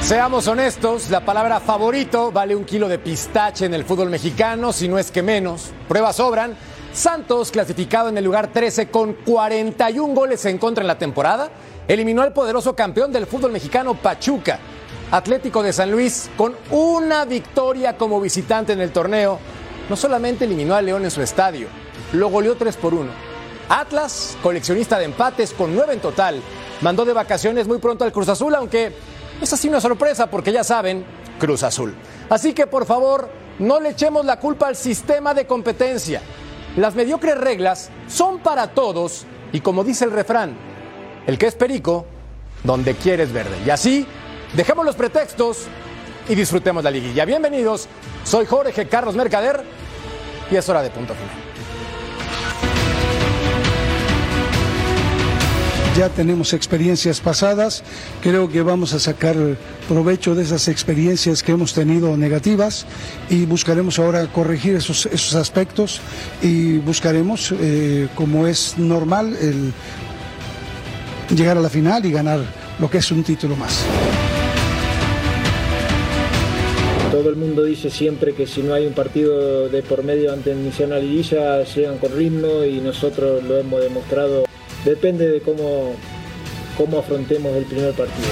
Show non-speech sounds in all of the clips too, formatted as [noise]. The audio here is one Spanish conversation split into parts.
Seamos honestos, la palabra favorito vale un kilo de pistache en el fútbol mexicano, si no es que menos. Pruebas sobran. Santos, clasificado en el lugar 13 con 41 goles en contra en la temporada, eliminó al poderoso campeón del fútbol mexicano Pachuca. Atlético de San Luis, con una victoria como visitante en el torneo, no solamente eliminó a León en su estadio, lo goleó 3 por 1. Atlas, coleccionista de empates con 9 en total, mandó de vacaciones muy pronto al Cruz Azul, aunque es así una sorpresa porque ya saben, Cruz Azul. Así que por favor, no le echemos la culpa al sistema de competencia. Las mediocres reglas son para todos y como dice el refrán, el que es perico, donde quieres verde. Y así, dejemos los pretextos y disfrutemos la liguilla. Bienvenidos, soy Jorge Carlos Mercader y es hora de punto final. Ya tenemos experiencias pasadas, creo que vamos a sacar provecho de esas experiencias que hemos tenido negativas y buscaremos ahora corregir esos, esos aspectos y buscaremos, eh, como es normal, el llegar a la final y ganar lo que es un título más. Todo el mundo dice siempre que si no hay un partido de por medio ante iniciar una liguilla llegan con ritmo y nosotros lo hemos demostrado depende de cómo, cómo afrontemos el primer partido.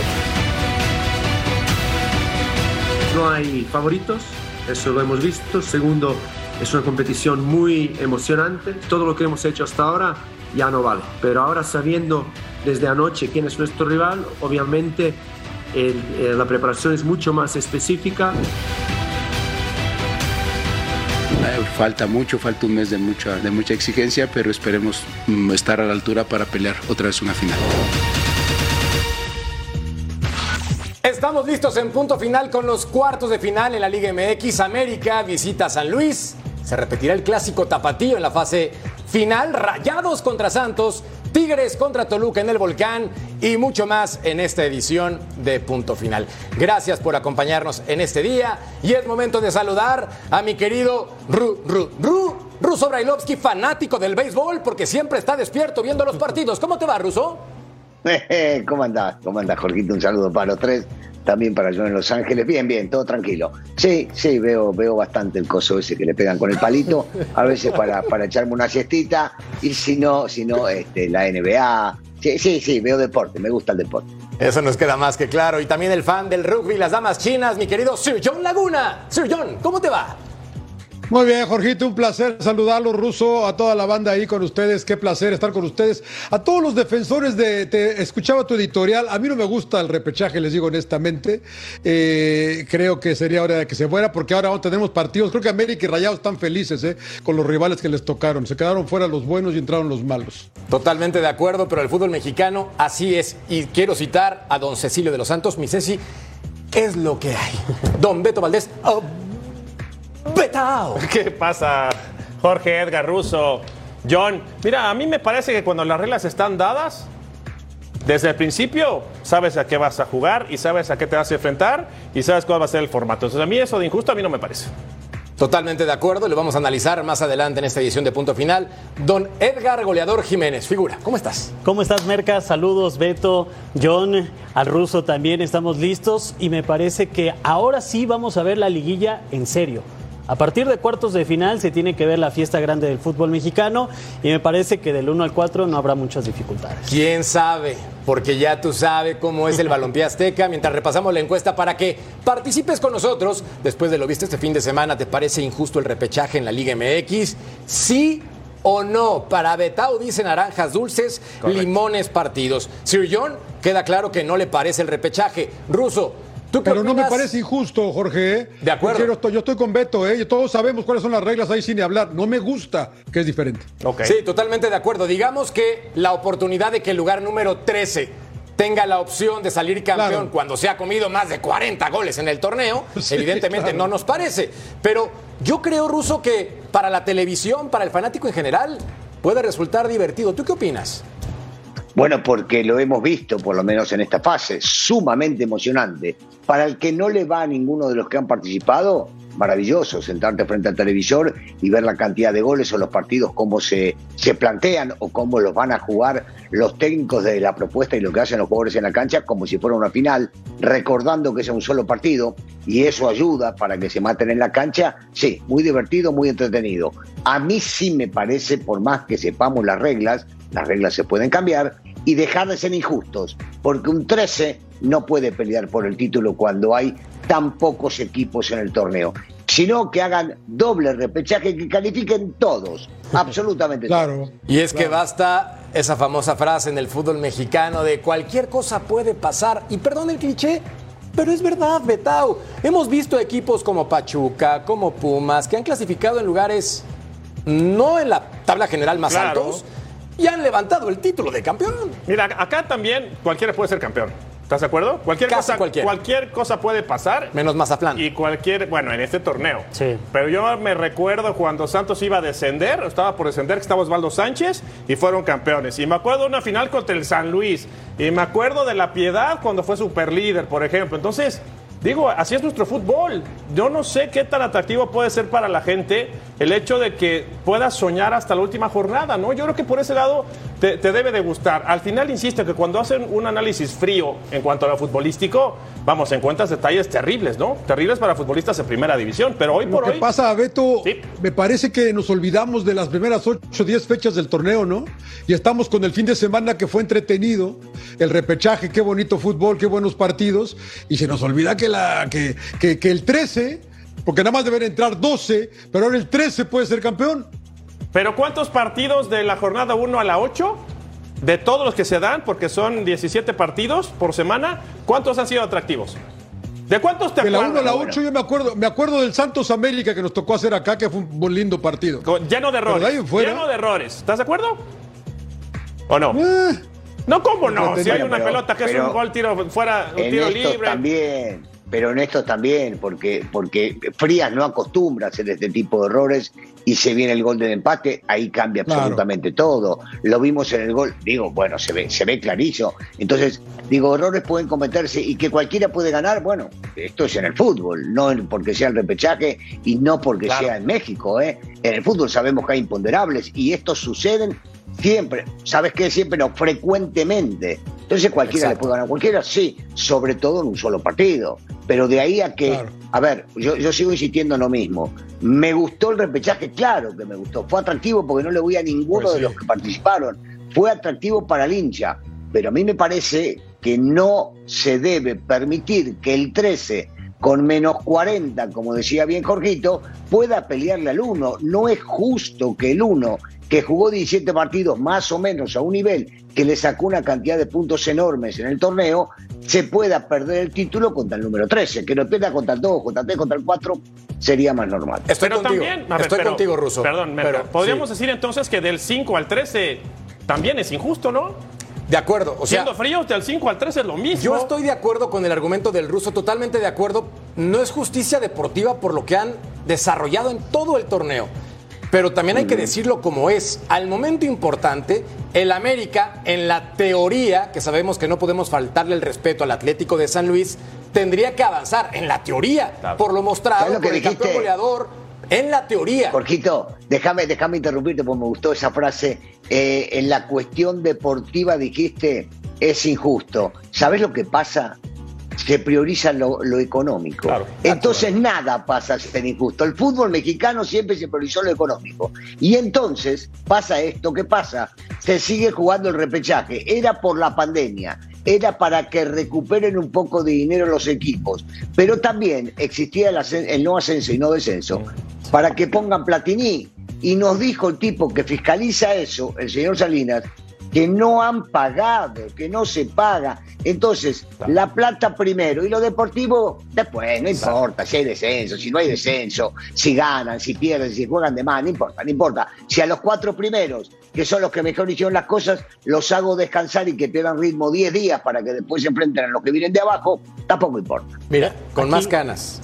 No hay favoritos, eso lo hemos visto. Segundo, es una competición muy emocionante. Todo lo que hemos hecho hasta ahora ya no vale. Pero ahora sabiendo desde anoche quién es nuestro rival, obviamente eh, la preparación es mucho más específica. Falta mucho, falta un mes de mucha, de mucha exigencia, pero esperemos mm, estar a la altura para pelear otra vez una final. Estamos listos en punto final con los cuartos de final en la Liga MX. América visita San Luis. Se repetirá el clásico tapatío en la fase final. Rayados contra Santos. Tigres contra Toluca en el Volcán y mucho más en esta edición de Punto Final. Gracias por acompañarnos en este día y es momento de saludar a mi querido Ru, Ru, Ru, Ruso Brailovsky, fanático del béisbol porque siempre está despierto viendo los partidos. ¿Cómo te va, Ruso? [laughs] ¿Cómo andás? ¿Cómo andás, Jorgito? Un saludo para los tres, también para yo en Los Ángeles. Bien, bien, todo tranquilo. Sí, sí, veo, veo bastante el coso ese que le pegan con el palito, a veces para, para echarme una siestita, y si no, si no, este, la NBA. Sí, sí, sí, veo deporte, me gusta el deporte. Eso nos queda más que claro. Y también el fan del rugby, las damas chinas, mi querido Sir John Laguna. Sir John, ¿cómo te va? Muy bien, Jorgito, un placer saludarlo, Ruso, a toda la banda ahí con ustedes. Qué placer estar con ustedes. A todos los defensores de. Escuchaba tu editorial. A mí no me gusta el repechaje, les digo honestamente. Eh, creo que sería hora de que se fuera, porque ahora tenemos partidos. Creo que América y Rayados están felices eh, con los rivales que les tocaron. Se quedaron fuera los buenos y entraron los malos. Totalmente de acuerdo, pero el fútbol mexicano así es. Y quiero citar a don Cecilio de los Santos, mi Ceci, es lo que hay. Don Beto Valdés. Oh, Betao. [laughs] ¿Qué pasa, Jorge Edgar Russo? John, mira, a mí me parece que cuando las reglas están dadas, desde el principio sabes a qué vas a jugar y sabes a qué te vas a enfrentar y sabes cuál va a ser el formato. Entonces, a mí eso de injusto a mí no me parece. Totalmente de acuerdo, lo vamos a analizar más adelante en esta edición de Punto Final. Don Edgar Goleador Jiménez, figura, ¿cómo estás? ¿Cómo estás, Merca? Saludos, Beto, John, al ruso también, estamos listos y me parece que ahora sí vamos a ver la liguilla en serio. A partir de cuartos de final se tiene que ver la fiesta grande del fútbol mexicano y me parece que del 1 al 4 no habrá muchas dificultades. ¿Quién sabe? Porque ya tú sabes cómo es el [laughs] balompié azteca. Mientras repasamos la encuesta para que participes con nosotros, después de lo visto este fin de semana, ¿te parece injusto el repechaje en la Liga MX? Sí o no. Para Betao dice naranjas dulces, limones partidos. Sir John, queda claro que no le parece el repechaje. Ruso, ¿Tú qué Pero no me parece injusto, Jorge. ¿eh? De acuerdo. Yo, quiero- estoy, yo estoy con Beto, ¿eh? Todos sabemos cuáles son las reglas ahí sin hablar. No me gusta que es diferente. Ok. Sí, totalmente de acuerdo. Digamos que la oportunidad de que el lugar número 13 tenga la opción de salir campeón Claro. cuando se ha comido más de 40 goles en el torneo, [laughs] Sí, evidentemente claro. no nos parece. Pero yo creo, Ruso, que para la televisión, para el fanático en general, puede resultar divertido. ¿Tú qué opinas? Bueno, porque lo hemos visto, por lo menos en esta fase, sumamente emocionante. Para el que no le va a ninguno de los que han participado, maravilloso sentarte frente al televisor y ver la cantidad de goles o los partidos, cómo se, se plantean o cómo los van a jugar los técnicos de la propuesta y lo que hacen los jugadores en la cancha, como si fuera una final, recordando que es un solo partido y eso ayuda para que se maten en la cancha. Sí, muy divertido, muy entretenido. A mí sí me parece, por más que sepamos las reglas, las reglas se pueden cambiar y dejar de ser injustos, porque un 13 no puede pelear por el título cuando hay tan pocos equipos en el torneo, sino que hagan doble repechaje, que califiquen todos, [laughs] absolutamente todos. Claro. Y es que basta esa famosa frase en el fútbol mexicano de cualquier cosa puede pasar. Y perdón el cliché, pero es verdad, Betao. Hemos visto equipos como Pachuca, como Pumas, que han clasificado en lugares no en la tabla general más Claro. altos y han levantado el título de campeón. Mira, acá también cualquiera puede ser campeón. ¿Estás de acuerdo? Cualquier Casi cosa, cualquiera. cualquier cosa puede pasar. Menos Mazatlán. Y cualquier, bueno, en este torneo. Sí. Pero yo me recuerdo cuando Santos iba a descender, estaba por descender, que estaba Osvaldo Sánchez y fueron campeones. Y me acuerdo de una final contra el San Luis. Y me acuerdo de la Piedad cuando fue superlíder, por ejemplo. Entonces, digo, así es nuestro fútbol. Yo no sé qué tan atractivo puede ser para la gente el hecho de que puedas soñar hasta la última jornada, ¿no? Yo creo que por ese lado te, te debe de gustar. Al final, insisto, que cuando hacen un análisis frío en cuanto a lo futbolístico, vamos, encuentras detalles terribles, ¿no? Terribles para futbolistas en primera división. Pero hoy Lo por que hoy. pasa, Beto, Sí. me parece que nos olvidamos de las primeras 8 o 10 fechas del torneo, ¿no? Y estamos con el fin de semana que fue entretenido, el repechaje, qué bonito fútbol, qué buenos partidos, y se nos olvida que, la, que, que- que el 13, porque nada más deben entrar 12, pero ahora el 13 puede ser campeón. Pero ¿cuántos partidos de la jornada 1 a la 8? De todos los que se dan, porque son 17 partidos por semana, ¿cuántos han sido atractivos? ¿De cuántos te De la 1 acuerdas? a la 8 yo me acuerdo, me acuerdo del Santos América que nos tocó hacer acá, que fue un lindo partido. Con- Lleno de errores. de ahí en fuera- Lleno de errores. ¿Estás de acuerdo? ¿O no? Eh, No, ¿cómo no? Si hay una pero- pelota que es un gol tiro fuera, un En tiro libre. también, pero en estos también, porque, porque Frías no acostumbra a hacer este tipo de errores y se viene el gol del empate, ahí cambia Claro. absolutamente todo. Lo vimos en el gol, digo, bueno, se ve, se ve clarísimo. Entonces, digo, errores pueden cometerse y que cualquiera puede ganar, bueno, esto es en el fútbol, no porque sea el repechaje y no porque Claro. sea en México, ¿eh? En el fútbol sabemos que hay imponderables y estos suceden siempre, ¿sabes qué? Siempre no, frecuentemente. Entonces cualquiera Exacto. le puede ganar a cualquiera, sí, sobre todo en un solo partido. Pero de ahí a que, Claro. a ver, yo, yo sigo insistiendo en lo mismo. ¿Me gustó el repechaje? Claro que me gustó. Fue atractivo porque no le voy a ninguno Pues de los que participaron. Fue atractivo para el hincha. Pero a mí me parece que no se debe permitir que el 13 con menos 40, como decía bien Jorgito, pueda pelearle al 1. No es justo que el 1, que jugó 17 partidos más o menos a un nivel que le sacó una cantidad de puntos enormes en el torneo, se pueda perder el título contra el número 13. Que lo pierda contra el 2, contra el 3, contra el 4, sería más normal. Estoy pero contigo. también, ver, Estoy pero- contigo, Ruso. Perdón, Pero, podríamos sí. decir entonces que del 5 al 13 también es injusto, ¿no? De acuerdo. O sea, Siendo fríos, del 5 al 13 es lo mismo. Yo estoy de acuerdo con el argumento del ruso, totalmente de acuerdo. No es justicia deportiva por lo que han desarrollado en todo el torneo. Pero también hay que decirlo como es. Al momento importante, el América, en la teoría, que sabemos que no podemos faltarle el respeto al Atlético de San Luis, tendría que avanzar en la teoría, por lo mostrado ¿Sabes lo que por el campeón goleador, en la teoría. Jorgito, déjame, déjame interrumpirte porque me gustó esa frase. Eh, en la cuestión deportiva dijiste, es injusto. ¿Sabes lo que pasa? Se prioriza lo, lo económico. Claro. entonces nada pasa a ser injusto. El fútbol mexicano siempre se priorizó lo económico. Y entonces pasa esto que pasa. Se sigue jugando el repechaje. Era por la pandemia. Era para que recuperen un poco de dinero los equipos. Pero también existía el, el no ascenso y no descenso para que pongan Platini. Y nos dijo el tipo que fiscaliza eso, el señor Salinas, que no han pagado, que no se paga. Entonces, la plata primero y lo deportivo después, no importa si hay descenso, si no hay descenso, si ganan, si pierden, si juegan de más, no importa, no importa. Si a los cuatro primeros, que son los que mejor hicieron las cosas, los hago descansar y que pierdan ritmo 10 días para que después se enfrenten a los que vienen de abajo, tampoco importa. Mira, con más canas,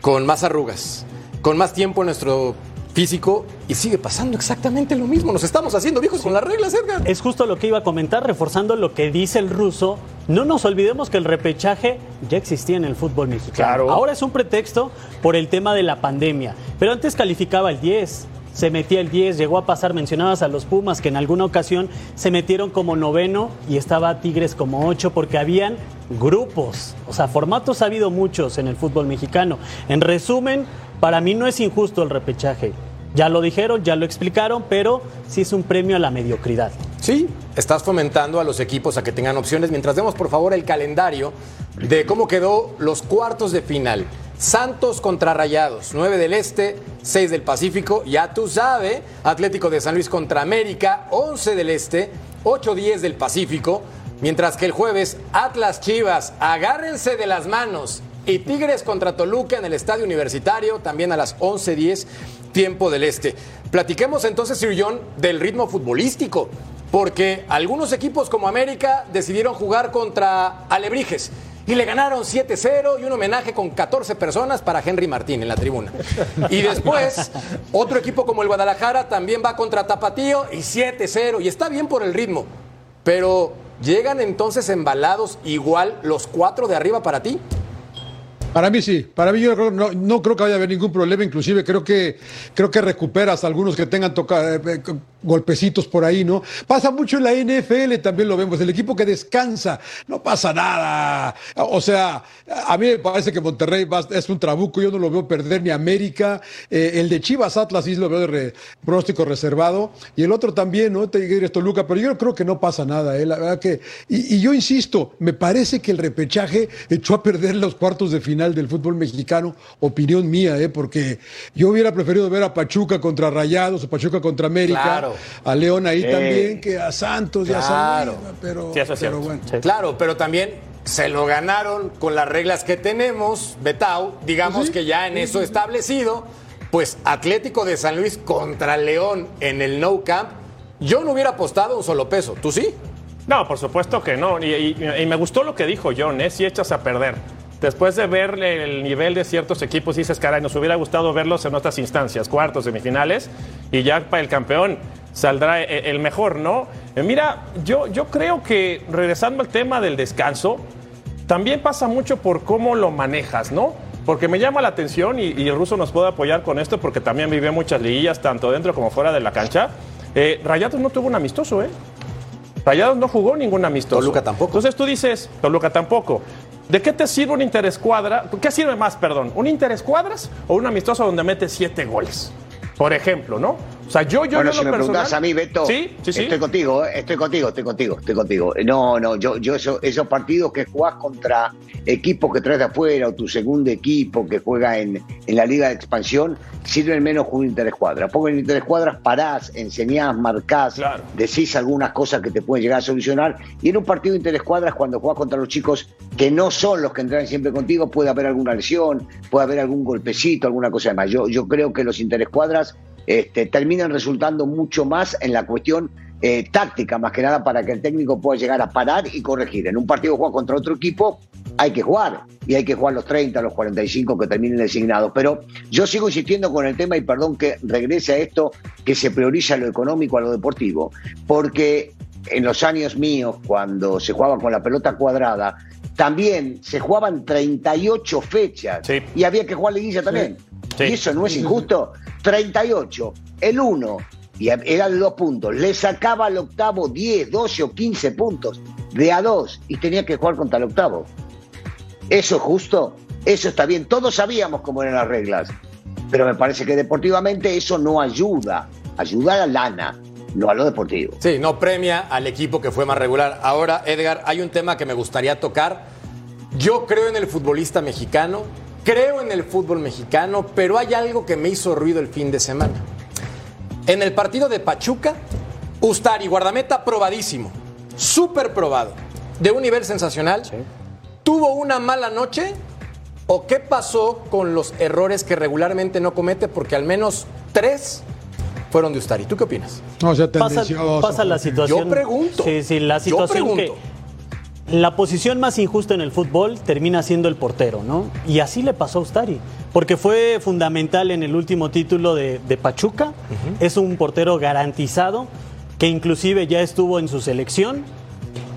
con más arrugas, con más tiempo en nuestro físico y sigue pasando exactamente lo mismo. Nos estamos haciendo viejos con las reglas, Edgar. Es justo lo que iba a comentar, reforzando lo que dice el ruso. No nos olvidemos que el repechaje ya existía en el fútbol mexicano. Claro. Ahora es un pretexto por el tema de la pandemia. Pero antes calificaba el 10. Se metía el 10, llegó a pasar, mencionabas a los Pumas, que en alguna ocasión se metieron como noveno y estaba Tigres como ocho, porque habían grupos. O sea, formatos ha habido muchos en el fútbol mexicano. En resumen, para mí no es injusto el repechaje. Ya lo dijeron, ya lo explicaron, pero sí es un premio a la mediocridad. Sí, estás fomentando a los equipos a que tengan opciones. Mientras vemos, por favor, el calendario de cómo quedó los cuartos de final. Santos contra Rayados, 9 del Este, 6 del Pacífico. Ya tú sabes, Atlético de San Luis contra América, 11 del Este, 8-10 del Pacífico. Mientras que el jueves, Atlas Chivas, agárrense de las manos. Y Tigres contra Toluca en el Estadio Universitario, también a las 11.10, tiempo del Este. Platiquemos entonces, Sir John, del ritmo futbolístico, porque algunos equipos como América decidieron jugar contra Alebrijes y le ganaron 7-0 y un homenaje con 14 personas para Henry Martín en la tribuna. Y después, otro equipo como el Guadalajara también va contra Tapatío y 7-0 y está bien por el ritmo, pero ¿llegan entonces embalados igual los cuatro de arriba para ti? Para mí sí, para mí yo no, no creo que vaya a haber ningún problema, inclusive creo que creo que recuperas algunos que tengan toca, eh, eh, golpecitos por ahí, ¿no? Pasa mucho en la NFL, también lo vemos, el equipo que descansa, no pasa nada. O sea, a mí me parece que Monterrey es un trabuco, yo no lo veo perder ni América, eh, el de Chivas Atlas sí lo veo de re- pronóstico reservado, y el otro también, ¿no? Tigres Toluca, pero yo creo que no pasa nada, ¿eh? La verdad que, y yo insisto, me parece que el repechaje echó a perder los cuartos de final del fútbol mexicano, opinión mía, ¿eh? porque yo hubiera preferido ver a Pachuca contra Rayados o Pachuca contra América, Claro. a León ahí Sí. también, que a Santos y a San Claro. Luis, pero, Sí, eso es pero cierto. bueno. Claro, pero también se lo ganaron con las reglas que tenemos, Betau, digamos que ya en eso establecido, pues Atlético de San Luis contra León en el No Camp, yo no hubiera apostado un solo peso, ¿tú sí? No, por supuesto que no. Y, y- y me gustó lo que dijo John, ¿eh? Si echas a perder. Después de ver el nivel de ciertos equipos, dices, caray, nos hubiera gustado verlos en otras instancias, cuartos, semifinales, y ya para el campeón saldrá e- el mejor, ¿no? Eh, Mira, yo, yo creo que, regresando al tema del descanso, también pasa mucho por cómo lo manejas, ¿no? Porque me llama la atención y, y el ruso nos puede apoyar con esto porque también vivió muchas liguillas, tanto dentro como fuera de la cancha. Eh, Rayados no tuvo un amistoso, ¿eh? Rayados no jugó ningún amistoso. Toluca tampoco. Entonces tú dices, Toluca tampoco. ¿De qué te sirve un interescuadra? ¿Qué sirve más, perdón? ¿Un interescuadras o un amistoso donde metes siete goles? Por ejemplo, ¿no? O sea, yo, yo, bueno, yo si me personal- a mí, Beto, Sí, sí, sí. estoy contigo, eh, estoy contigo, estoy contigo, estoy contigo. No, no, yo, yo eso- esos partidos que jugás contra equipos que traes de afuera o tu segundo equipo que juega en, en la Liga de Expansión, sirven menos que un interescuadra. Porque en interescuadras parás, enseñás, marcás, Claro. decís algunas cosas que te pueden llegar a solucionar. Y en un partido de interescuadras, cuando jugás contra los chicos que no son los que entran siempre contigo, puede haber alguna lesión, puede haber algún golpecito, alguna cosa más. Yo, yo creo que los interescuadras este, terminan resultando mucho más en la cuestión eh, táctica, más que nada para que el técnico pueda llegar a parar y corregir. En un partido juega contra otro equipo, hay que jugar, y hay que jugar los 30, los 45 que terminen designados. Pero yo sigo insistiendo con el tema, y perdón que regrese a esto, que se prioriza lo económico a lo deportivo, porque en los años míos, cuando se jugaba con la pelota cuadrada, también se jugaban 38 fechas Sí. y había que jugar liguilla también. Sí. Y eso no es injusto. 38, el 1, y era de dos puntos. Le sacaba al octavo 10, 12 o 15 puntos de a dos y tenía que jugar contra el octavo. ¿Eso es justo? Eso está bien. Todos sabíamos cómo eran las reglas. Pero me parece que deportivamente eso no ayuda. Ayuda a la lana, no a lo deportivo. Sí, no premia al equipo que fue más regular. Ahora, Edgar, hay un tema que me gustaría tocar. Yo creo en el futbolista mexicano, creo en el fútbol mexicano, pero hay algo que me hizo ruido el fin de semana. En el partido de Pachuca, Ustari, guardameta probadísimo, súper probado, de un nivel sensacional. ¿Tuvo una mala noche? ¿O qué pasó con los errores que regularmente no comete? Porque al menos tres fueron de Ustari. ¿Tú qué opinas? No, sea, Pasa, pasa la situación. Yo pregunto. Sí, sí, la Yo situación que. La posición más injusta en el fútbol termina siendo el portero, ¿no? Y así le pasó a Ustari, porque fue fundamental en el último título de, de Pachuca. Es un portero garantizado, que inclusive ya estuvo en su selección,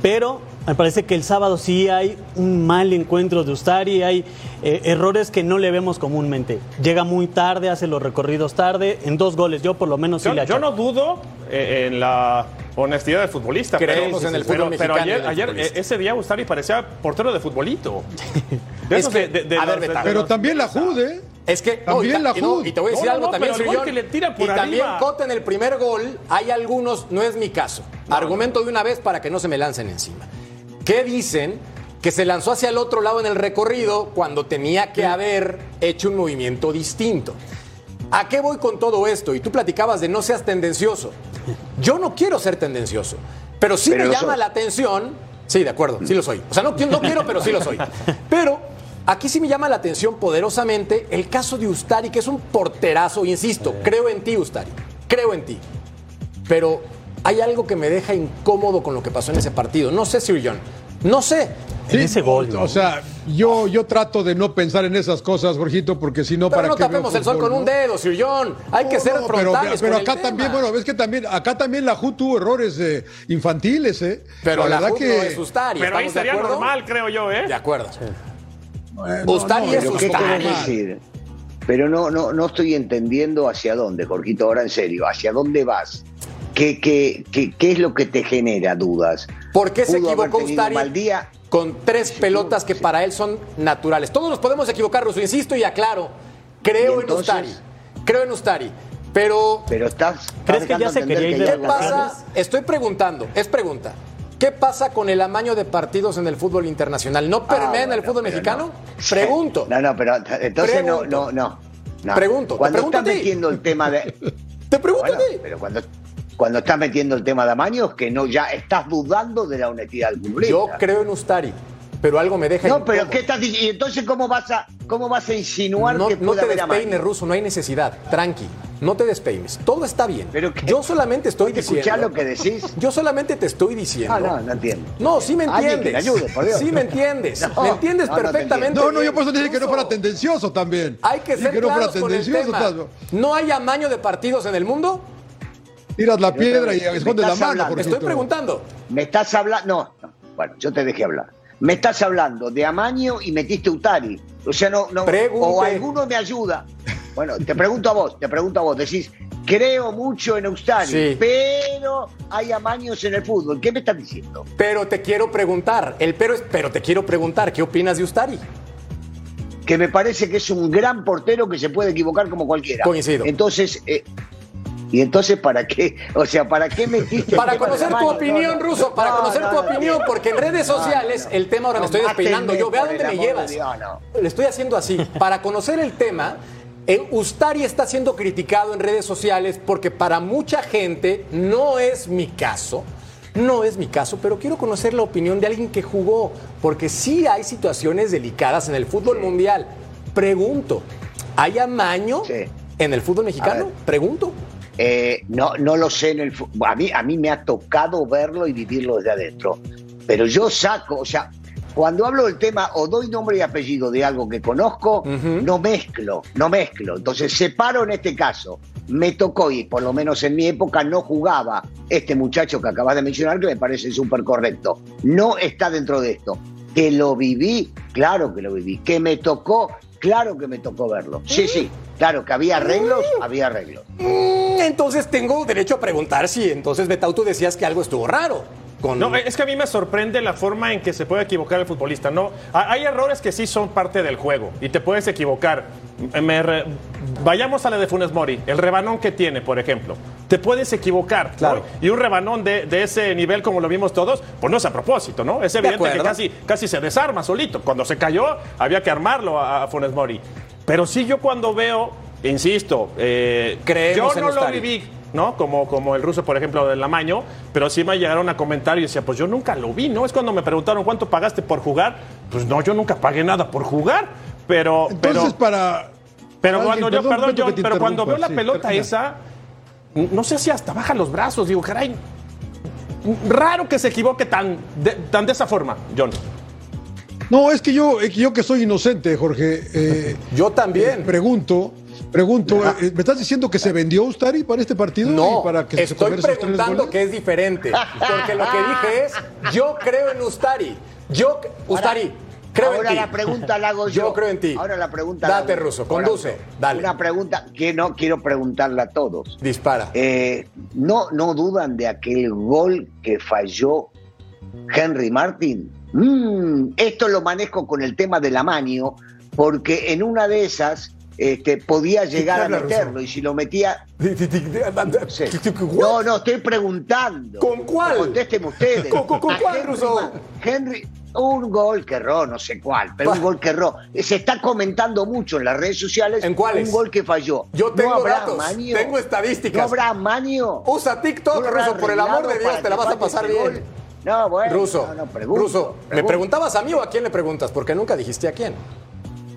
pero me parece que el sábado sí hay un mal encuentro de Ustari, hay eh, errores que no le vemos comúnmente. Llega muy tarde, hace los recorridos tarde, en dos goles yo por lo menos sí Yo, le yo no dudo eh, en la honestidad del futbolista. Creemos pero, en el pero- fútbol pero mexicano ayer, ayer, eh, ese día Ustari parecía portero de futbolito. [laughs] De Es que, de- de- de a ver, de Pero también la jude. Es que no, También y, la y no, Jud. y te voy a decir No, no, algo no, también, que le tira por y también. Cota en el primer gol, hay algunos, no es mi caso. Argumento de una vez para que no se me lancen encima. ¿Qué dicen? Que se lanzó hacia el otro lado en el recorrido cuando tenía que haber hecho un movimiento distinto. ¿A qué voy con todo esto? Y tú platicabas de no seas tendencioso. Yo no quiero ser tendencioso, pero sí Pero me llama la atención. Sí, de acuerdo, sí lo soy. O sea, no, no quiero, pero sí lo soy. [laughs] Pero aquí sí me llama la atención poderosamente el caso de Ustari, que es un porterazo, insisto, creo en ti, Ustari, creo en ti. Pero hay algo que me deja incómodo con lo que pasó en ese partido. No sé, Sir John, no sé. En ese gol, O, ¿no? o sea, yo, yo trato de no pensar en esas cosas, Jorgito, porque si no, ¿para no qué tapemos el sol con un dedo, Sir John. Hay que No, ser no, pero, frontales pero con el acá también, tema. bueno, ves que también, acá también la JU tuvo errores eh, infantiles, ¿eh? Pero la, verdad Jut que. no es Ustari. Pero ahí ¿estamos de sería normal, creo yo, ¿eh? De acuerdo. Bueno, Ustari no, es pero Pero ¿qué Ustari. Pero no, no, no estoy entendiendo hacia dónde, Jorgito, ahora en serio, ¿hacia dónde vas? ¿Qué, qué, qué, qué es lo que te genera dudas? ¿Por qué se ¿Pudo haber equivocó Ustari día? con tres pelotas que para él son naturales? Todos nos podemos equivocar, Russo, insisto y aclaro. Creo en Ustari. Creo en Ustari. Pero, Pero estás. ¿Crees que ya se quería ir que ¿qué pasa? Estoy preguntando, es pregunta. ¿Qué pasa con el amaño de partidos en el fútbol internacional? ¿No permea Ah, en el fútbol mexicano? no. Pregunto. No, no, pero entonces no, Pregunto. no, no. no. Pregunto, te Cuando pregunto estás a ti. metiendo el tema de. [laughs] Te pregunto Bueno, a ti. pero cuando, cuando estás metiendo el tema de amaño es que no ya estás dudando de la honestidad del futbolista. Yo creo en Ustari, pero algo me deja No, pero. ¿qué estás diciendo? ¿Y entonces cómo vas a, cómo vas a insinuar No, que no puede te despeines? Ruso, no hay necesidad. Tranqui, no te despeines. Todo está bien. Pero que- Yo solamente estoy ¿Te diciendo. escuchás lo que decís? [laughs] Yo solamente te estoy diciendo. Ah, no, no entiendo. No, sí me entiendes. ayude, por Dios. Sí me entiendes. [laughs] No, me entiendes no, perfectamente. No, no, yo por eso dije que no fuera tendencioso también. Hay que ser que no fuera claros con el tendencioso. tema. estás- ¿No hay amaño de partidos en el mundo? Tiras la piedra y escondes la mano, hablando. Estoy preguntando. Me estás hablando. No, no, bueno, yo te dejé hablar. Me estás hablando de amaño y metiste Utari. O sea, no, no. Pregunte. O alguno me ayuda. Bueno, te pregunto a vos, te pregunto a vos. Decís, creo mucho en Ustari, Sí. pero hay amaños en el fútbol. ¿Qué me estás diciendo? Pero te quiero preguntar. El pero es, pero te quiero preguntar, ¿qué opinas de Ustari? que me parece que es un gran portero que se puede equivocar como cualquiera. Coincido. Entonces, eh, ¿y entonces para qué? O sea, ¿para qué metiste el Para conocer tu opinión. Ruso, para No, conocer no, tu opinión, porque en redes sociales el tema ahora me estoy despeinando yo. Ve a por dónde el me llevas. Le estoy haciendo así. Para conocer el tema, eh, Ustari está siendo criticado en redes sociales porque para mucha gente no es mi caso. No es mi caso, pero quiero conocer la opinión de alguien que jugó, porque sí hay situaciones delicadas en el fútbol mundial. Pregunto, ¿hay amaño Sí. en el fútbol mexicano? Pregunto. Eh, no, no lo sé en el a mí, a mí me ha tocado verlo y vivirlo desde adentro. Pero yo saco, o sea, cuando hablo del tema o doy nombre y apellido de algo que conozco, no mezclo, no mezclo. Entonces separo en este caso. Me tocó y por lo menos en mi época no jugaba este muchacho que acabas de mencionar que me parece súper correcto. No está dentro de esto. Que lo viví, claro que lo viví. Que me tocó, claro que me tocó verlo. Sí, sí, claro que había arreglos, había arreglos. Mm, Entonces tengo derecho a preguntar si entonces Betau tú decías que algo estuvo raro. Con... No, es que a mí me sorprende la forma en que se puede equivocar el futbolista. No, Ha- hay errores que sí son parte del juego y te puedes equivocar. Me re- Vayamos a la de Funes Mori, el rebanón que tiene, por ejemplo. Te puedes equivocar, ¿no? Claro. Y un rebanón de, de ese nivel, como lo vimos todos, pues no es a propósito, ¿no? Es evidente que casi, casi se desarma solito. Cuando se cayó, había que armarlo a, a Funes Mori. Pero sí, yo cuando veo, insisto, eh, Creemos yo en no lo viví ¿no? Como, como el ruso, por ejemplo, del Lamaño, pero sí me llegaron a comentar y decía, pues yo nunca lo vi, ¿no? Es cuando me preguntaron cuánto pagaste por jugar. Pues no, yo nunca pagué nada por jugar, pero... Entonces, pero, para. pero alguien, cuando yo, perdón, te pero cuando veo la sí, pelota termina. esa, no sé si hasta baja los brazos, digo, caray, raro que se equivoque tan de, tan de esa forma, John. No, es que yo, eh, yo que soy inocente, Jorge. eh, [laughs] Yo también. pregunto, pregunto, eh, ¿me estás diciendo que se vendió Ustari para este partido? No, y para que se estoy preguntando que es diferente. Porque lo que dije es, yo creo en Ustari. Yo, Ustari, creo Ahora en ti. la pregunta la hago [laughs] yo. Yo creo en ti. Ahora la pregunta la Date. Russo, Ahora, conduce, dale. Una pregunta que no quiero preguntarle a todos. Dispara. Eh, ¿no, ¿No dudan de aquel gol que falló Henry Martin? Mm, esto lo manejo con el tema del amaño, porque en una de esas este, podía llegar a meterlo Russo? y si lo metía... No, no, estoy preguntando. ¿Con cuál? Contésteme ustedes. [laughs] ¿Con- con- con A cuál, Russo? Henry, un gol que erró, no sé cuál, pero un gol que erró. Se está comentando mucho en las redes sociales. ¿En cuáles? Un gol que falló. Yo tengo ¿No habrá datos, amaño? tengo estadísticas. ¿No habrá amaño? Usa ¿No TikTok, habrá Ruso, por el amor de Dios, te la vas a pasar bien. gol? No, bueno, Ruso, no, no, pregunto, Ruso, ¿me preguntabas a mí o a quién le preguntas? Porque nunca dijiste a quién.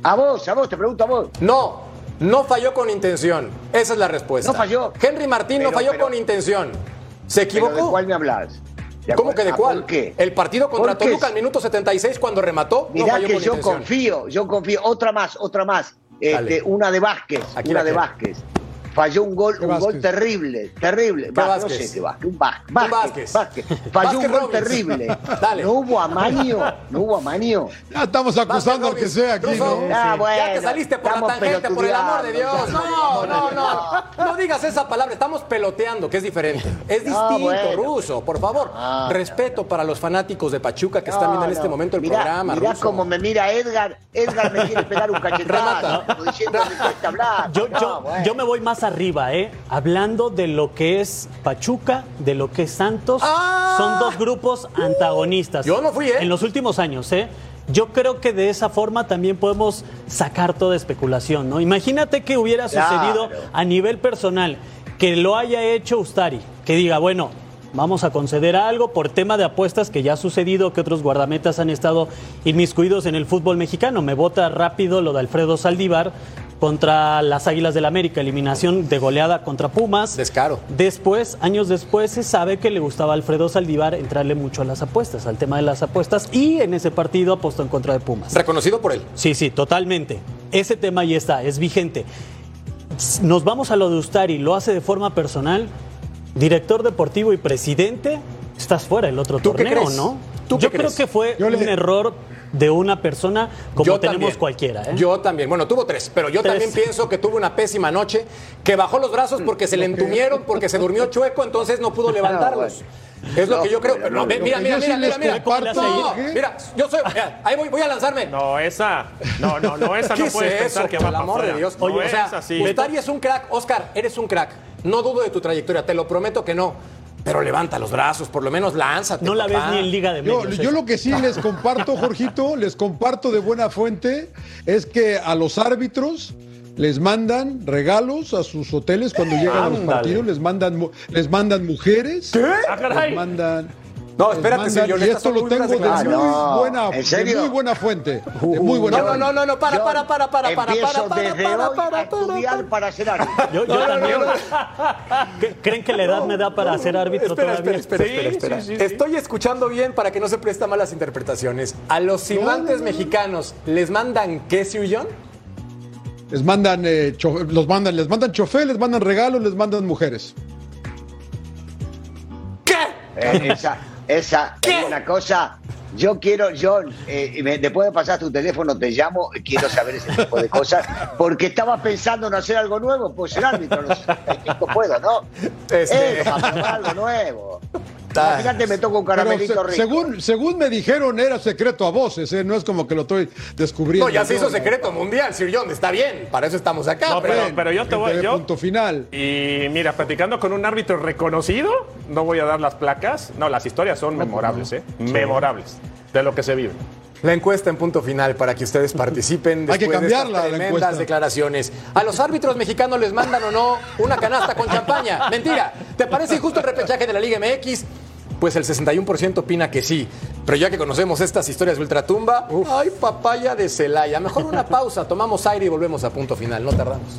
A vos, a vos, te pregunto a vos. No, no falló con intención. Esa es la respuesta. No falló. Henry Martín no falló pero- con intención. ¿Se ¿Pero equivocó? ¿De cuál me hablas? ¿De ¿Cómo que de ¿Ah, cuál? ¿Por qué? El partido contra. Toluca al minuto 76 cuando remató, no Mirá falló que con yo intención. confío, yo confío. Otra más, otra más. Este, una de Vázquez, Aquí una de. Vázquez. Falló un gol, ¿Qué un gol terrible, terrible. Vázquez, Vázquez? No sé qué Vázquez, un Vázquez. Un Vázquez, Vázquez. Vázquez. Falló Vázquez un gol Robles. terrible. [laughs] Dale. No hubo amaño, no hubo amaño. Ya estamos acusando al que sea aquí. Ah, bueno, ya te saliste por la tangente, por el amor de Dios. No, no, no. No digas esa palabra. Estamos peloteando, que es diferente. Es No, distinto, bueno. Ruso. Por favor, Ah, respeto para los fanáticos de Pachuca que están viendo en este momento el mirá, programa. Mirá Ruso. cómo me mira Edgar. Edgar me quiere pegar un cachetazo. Remata. como diciendo que cuesta hablar. Yo, No, yo- bueno. yo me voy más arriba, ¿eh? Hablando de lo que es Pachuca, de lo que es Santos. Ah. Son dos grupos antagonistas. Yo no fui, ¿eh? En los últimos años, ¿eh? Yo creo que de esa forma también podemos sacar toda especulación, ¿no? Imagínate que hubiera Claro. sucedido a nivel personal, que lo haya hecho Ustari, que diga, bueno, vamos a conceder algo por tema de apuestas que ya ha sucedido, que otros guardametas han estado inmiscuidos en el fútbol mexicano. Me vota rápido lo de Alfredo Saldívar contra las Águilas del América, eliminación de goleada contra Pumas. Descaro. Después, años después, se sabe que le gustaba a Alfredo Saldívar entrarle mucho a las apuestas, al tema de las apuestas, y en ese partido apostó en contra de Pumas. Reconocido por él. Sí, sí, totalmente. Ese tema ya está, es vigente. Nos vamos a lo de Ustari, lo hace de forma personal, director deportivo y presidente, estás fuera el otro ¿Tú qué torneo, crees? ¿no? ¿Tú qué Yo creo crees? que fue Yo le- un error de una persona como Yo tenemos también. cualquiera. ¿eh? Yo también. Bueno, tuvo tres, pero yo Tres. también pienso que tuvo una pésima noche, que bajó los brazos porque se le entumieron, porque se durmió chueco, entonces no pudo [laughs] levantarlos. Es lo No, que yo creo. pero No, no, lo mira, que mira, mira, mira, mira. No, mira, yo soy. mira, ahí voy, voy a lanzarme. No, esa. No, no, no, esa ¿Qué no es puedes eso? pensar que por va el para amor de. Dios. No Oye, o es sea, así. Ustari es un crack. Oscar, eres un crack. No dudo de tu trayectoria, te lo prometo que no. Pero levanta los brazos, por lo menos lánzate. no la ves ni en Liga de Medios. yo lo que sí les comparto, Jorgito, [laughs] les comparto de buena fuente, es que a los árbitros les mandan regalos a sus hoteles cuando llegan a los partidos, les mandan, les mandan mujeres, Ah, caray. les mandan... No, espérate, señor, y esto lo muy tengo de muy buena, ¿En de muy buena fuente, de muy buena No, no, fuente. no, no, no, para, Yo para, para, para, para, para, para, desde para, hoy para, a estudiar para ser árbitro. Yo, también. ¿Qué- ¿Creen que la edad me da para ser árbitro Espera, todavía? espera, espera, Sí, espera, espera. sí, sí, sí. Estoy escuchando bien para que no se presta malas interpretaciones. ¿A los silbantes mexicanos les mandan queso y? Les mandan, eh, cho- los mandan, les mandan chofer, les mandan regalos, les mandan mujeres. ¿Qué? Eh, esa, esa, digo una cosa. Yo quiero, John, eh, y me- después de pasar tu teléfono, te llamo, eh, quiero saber ese tipo de cosas, porque estaba pensando en hacer algo nuevo, pues ser árbitro, los 65 puedo, ¿no? Este- Eh, para probar algo nuevo. Imagínate, me toca un caramelito se- rico. según, según me dijeron, era secreto a voces, ¿eh? no es como que lo estoy descubriendo. No, ya se hizo ¿no? secreto mundial, Sir John, está bien, para eso estamos acá. No, pero, pero yo te voy. Yo, punto final. y mira, platicando con un árbitro reconocido, no voy a dar las placas. No, las historias son memorables, ¿eh? Memorables. De lo que se vive. La encuesta en punto final para que ustedes participen [laughs] Hay que después de cambiarla, la estas tremendas encuesta. declaraciones. ¿A los árbitros mexicanos les mandan o no una canasta con champaña? [laughs] Mentira. ¿Te parece injusto el repechaje de la Liga MX? Pues el 61% opina que sí. Pero ya que conocemos estas historias de ultratumba, ay, papaya de Celaya. Mejor una pausa, tomamos aire y volvemos a punto final. No tardamos.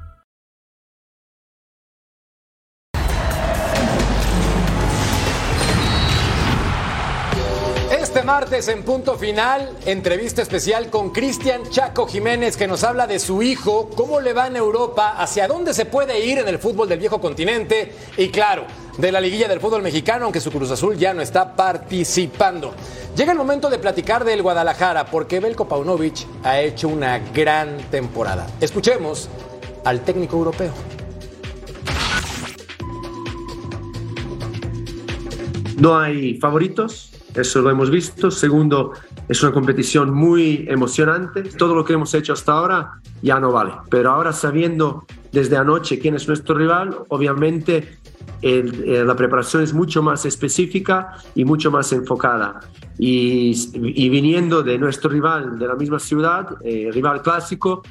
Este martes en punto final, entrevista especial con Cristian Chaco Jiménez que nos habla de su hijo, cómo le va en Europa, hacia dónde se puede ir en el fútbol del viejo continente y claro, de la liguilla del fútbol mexicano, aunque su Cruz Azul ya no está participando. Llega el momento de platicar del Guadalajara porque Belko Paunovic ha hecho una gran temporada. Escuchemos al técnico europeo. No hay favoritos, eso lo hemos visto. Segundo, es una competición muy emocionante. Todo lo que hemos hecho hasta ahora ya no vale. Pero ahora sabiendo desde anoche quién es nuestro rival, obviamente eh, la preparación es mucho más específica y mucho más enfocada. Y, viniendo de nuestro rival de la misma ciudad, eh, rival clásico,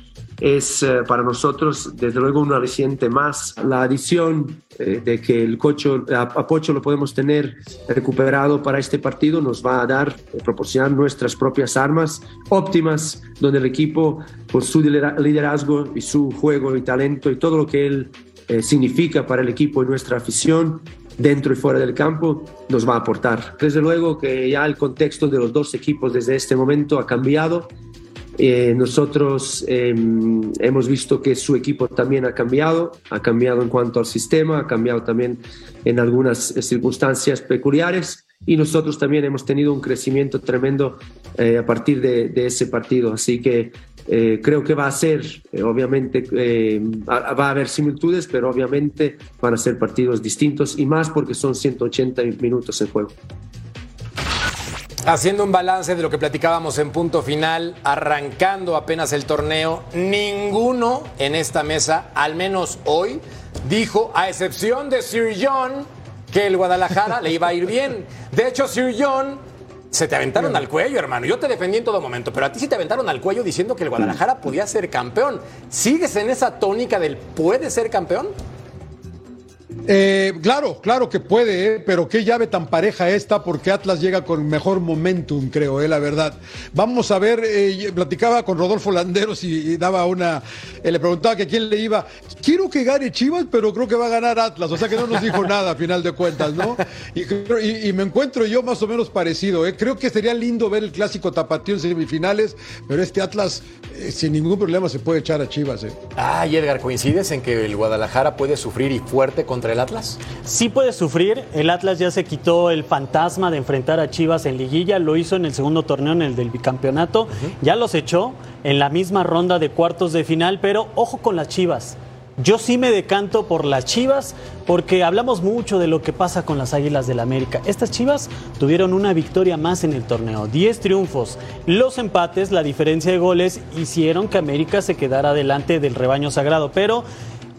es eh, para nosotros desde luego un aliciente más. La adición eh, de que el cocho, a, Pocho lo podemos tener recuperado para este partido nos va a dar, proporcionar nuestras propias armas óptimas, donde el equipo, por su lidera- liderazgo y su juego y talento y todo lo que él eh, significa para el equipo y nuestra afición, dentro y fuera del campo, nos va a aportar. Desde luego que ya el contexto de los dos equipos desde este momento ha cambiado. Eh, nosotros eh, hemos visto que su equipo también ha cambiado, ha cambiado en cuanto al sistema, ha cambiado también en algunas eh, circunstancias peculiares y nosotros también hemos tenido un crecimiento tremendo a partir de ese partido. Así que eh, creo que va a ser, eh, obviamente, eh, va a haber similitudes, pero obviamente van a ser partidos distintos y más porque son 180 minutos en juego. Haciendo un balance de lo que platicábamos en punto final, arrancando apenas el torneo, ninguno en esta mesa, al menos hoy, dijo, a excepción de Sir John, que el Guadalajara le iba a ir bien. De hecho, Sir John, se te aventaron al cuello, hermano. Yo te defendí en todo momento, pero a ti sí te aventaron al cuello diciendo que el Guadalajara podía ser campeón. ¿Sigues en esa tónica del puede ser campeón? Eh, claro, claro que puede, eh, pero qué llave tan pareja esta, porque Atlas llega con mejor momentum, creo, eh, la verdad. Vamos a ver, eh, platicaba con Rodolfo Landeros y, daba una, le preguntaba que quién le iba. Quiero que gane Chivas, pero creo que va a ganar Atlas, o sea que no nos dijo nada a final de cuentas, ¿no? Y, me encuentro yo más o menos parecido, creo que sería lindo ver el clásico tapatío en semifinales, pero este Atlas sin ningún problema se puede echar a Chivas, eh. Edgar, ¿coincides en que el Guadalajara puede sufrir y fuerte contra el Atlas? Sí puede sufrir. El Atlas ya se quitó el fantasma de enfrentar a Chivas en liguilla. Lo hizo en el segundo torneo, en el del bicampeonato. Ya los echó en la misma ronda de cuartos de final, pero ojo con las Chivas. Yo sí me decanto por las Chivas porque hablamos mucho de lo que pasa con las Águilas del América. Estas Chivas tuvieron una victoria más en el torneo, 10 triunfos. Los empates, la diferencia de goles hicieron que América se quedara delante del rebaño sagrado, pero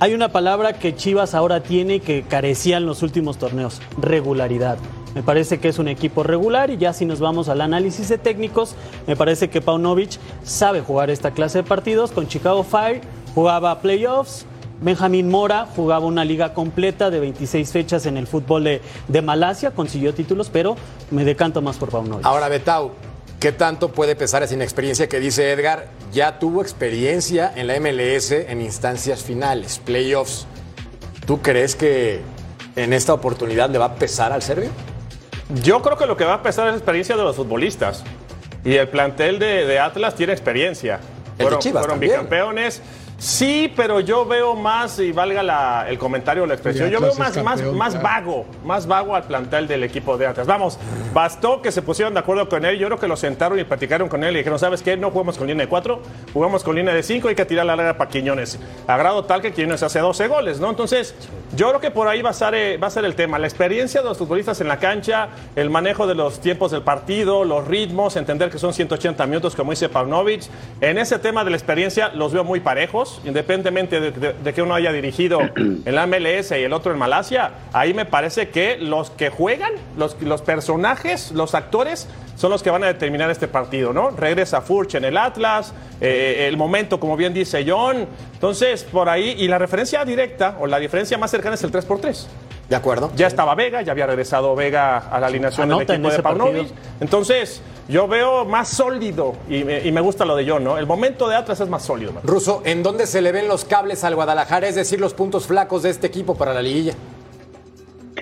hay una palabra que Chivas ahora tiene y que carecía en los últimos torneos, regularidad. Me parece que es un equipo regular y ya si nos vamos al análisis de técnicos, me parece que Paunovic sabe jugar esta clase de partidos. Con Chicago Fire jugaba playoffs, Benjamín Mora jugaba una liga completa de 26 fechas en el fútbol de, Malasia, consiguió títulos, pero me decanto más por Paunovic. Ahora, Betau, ¿qué tanto puede pesar esa inexperiencia que dice Edgar? Ya tuvo experiencia en la MLS en instancias finales, playoffs. ¿Tú crees que en esta oportunidad le va a pesar al serbio? Yo creo que lo que va a pesar es la experiencia de los futbolistas. Y el plantel de, de Atlas tiene experiencia. El de Chivas fueron bicampeones. Sí, pero yo veo más, y valga la- el comentario o la expresión, yo veo más, más, más vago, más vago al plantel del equipo de Atlas. Vamos, bastó que se pusieron de acuerdo con él, yo creo que lo sentaron y platicaron con él y dijeron, ¿sabes qué? No jugamos con línea de 4, jugamos con línea de 5, hay que tirar la larga para Quiñones. A grado tal que Quiñones hace 12 goles, ¿no? Entonces, yo creo que por ahí va a, ser, eh, va a ser el tema, la experiencia de los futbolistas en la cancha, el manejo de los tiempos del partido, los ritmos, entender que son 180 minutos, como dice Paunovic. En ese tema de la experiencia los veo muy parejos, independientemente de, de- de que uno haya dirigido en la MLS y el otro en Malasia. Ahí me parece que los que juegan, los, los personajes, los actores, son los que van a determinar este partido, ¿no? Regresa Furch en el Atlas, eh, el momento, como bien dice John. Entonces, por ahí, y la referencia directa o la diferencia más cercana es el 3x3. ¿De acuerdo? Ya estaba Vega, ya había regresado Vega a la alineación del equipo de Paunovic. Entonces, yo veo más sólido y me, y me gusta lo de John, ¿no? El momento de Atlas es más sólido. man. Ruso, ¿en dónde se le ven los cables al Guadalajara? Es decir, los puntos flacos de este equipo para la liguilla.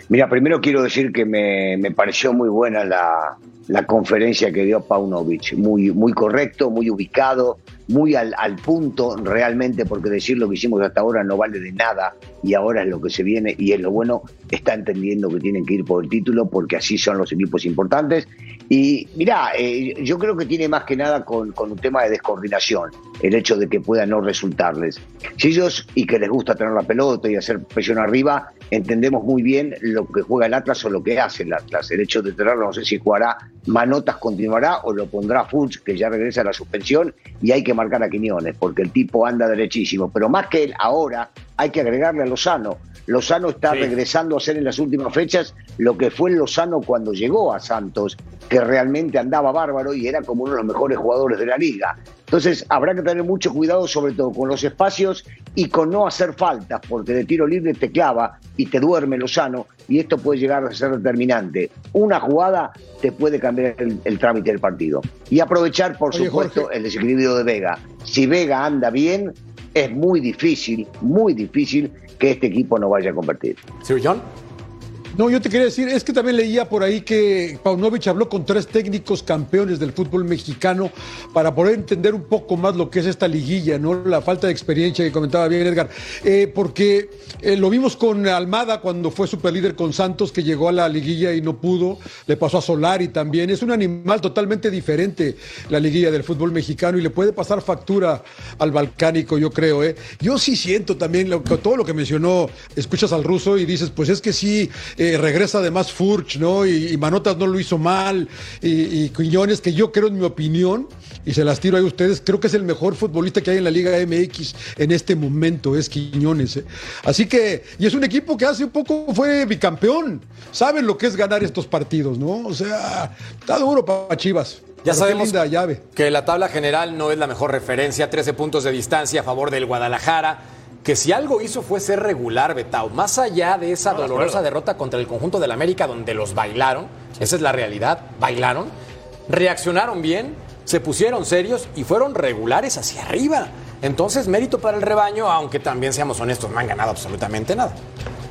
Mira, primero quiero decir que me, me pareció muy buena la, la conferencia que dio Paunovic. Muy, muy correcto, muy ubicado, muy al, al punto realmente, porque decir lo que hicimos hasta ahora no vale de nada y ahora es lo que se viene y es lo bueno. Está entendiendo que tienen que ir por el título porque así son los equipos importantes. Y mira, eh, yo creo que tiene más que nada con, con un tema de descoordinación, el hecho de que pueda no resultarles. Si ellos, y que les gusta tener la pelota y hacer presión arriba, entendemos muy bien lo que juega el Atlas o lo que hace el Atlas. El hecho de tenerlo, no sé si jugará Manotas, continuará o lo pondrá Fuchs, que ya regresa a la suspensión, y hay que marcar a Quiñones, porque el tipo anda derechísimo. Pero más que él, ahora hay que agregarle a Lozano. Lozano está Sí. regresando a hacer en las últimas fechas lo que fue Lozano cuando llegó a Santos, que realmente andaba bárbaro y era como uno de los mejores jugadores de la liga. Entonces habrá que tener mucho cuidado sobre todo con los espacios y con no hacer faltas, porque de tiro libre te clava y te duerme Lozano y esto puede llegar a ser determinante. Una jugada te puede cambiar el, el trámite del partido. Y aprovechar, por Oye, supuesto, Jorge. el desequilibrio de Vega. Si Vega anda bien, es muy difícil, muy difícil que este equipo no vaya a convertir. Sir John. No, yo te quería decir, es que también leía por ahí que Paunovic habló con tres técnicos campeones del fútbol mexicano para poder entender un poco más lo que es esta liguilla, ¿no? La falta de experiencia que comentaba bien Edgar. Eh, porque eh, lo vimos con Almada cuando fue superlíder con Santos, que llegó a la liguilla y no pudo. Le pasó a Solari también. Es un animal totalmente diferente la liguilla del fútbol mexicano y le puede pasar factura al balcánico, yo creo. ¿eh? Yo sí siento también lo, todo lo que mencionó, escuchas al ruso y dices, pues es que sí, eh, regresa además Furch, ¿no? Y, y Manotas no lo hizo mal. Y, y Quiñones, que yo creo, en mi opinión, y se las tiro ahí a ustedes, creo que es el mejor futbolista que hay en la Liga MX en este momento, es Quiñones. ¿eh? Así que, y es un equipo que hace un poco fue bicampeón. Saben lo que es ganar estos partidos, ¿no? O sea, está duro para Chivas. Ya Pero sabemos llave. que la tabla general no es la mejor referencia, 13 puntos de distancia a favor del Guadalajara, que si algo hizo fue ser regular, Betao. Más allá de esa No, dolorosa derrota contra el conjunto del América, donde los bailaron, esa es la realidad, bailaron, reaccionaron bien, se pusieron serios y fueron regulares hacia arriba. Entonces, mérito para el rebaño, aunque también seamos honestos, no han ganado absolutamente nada.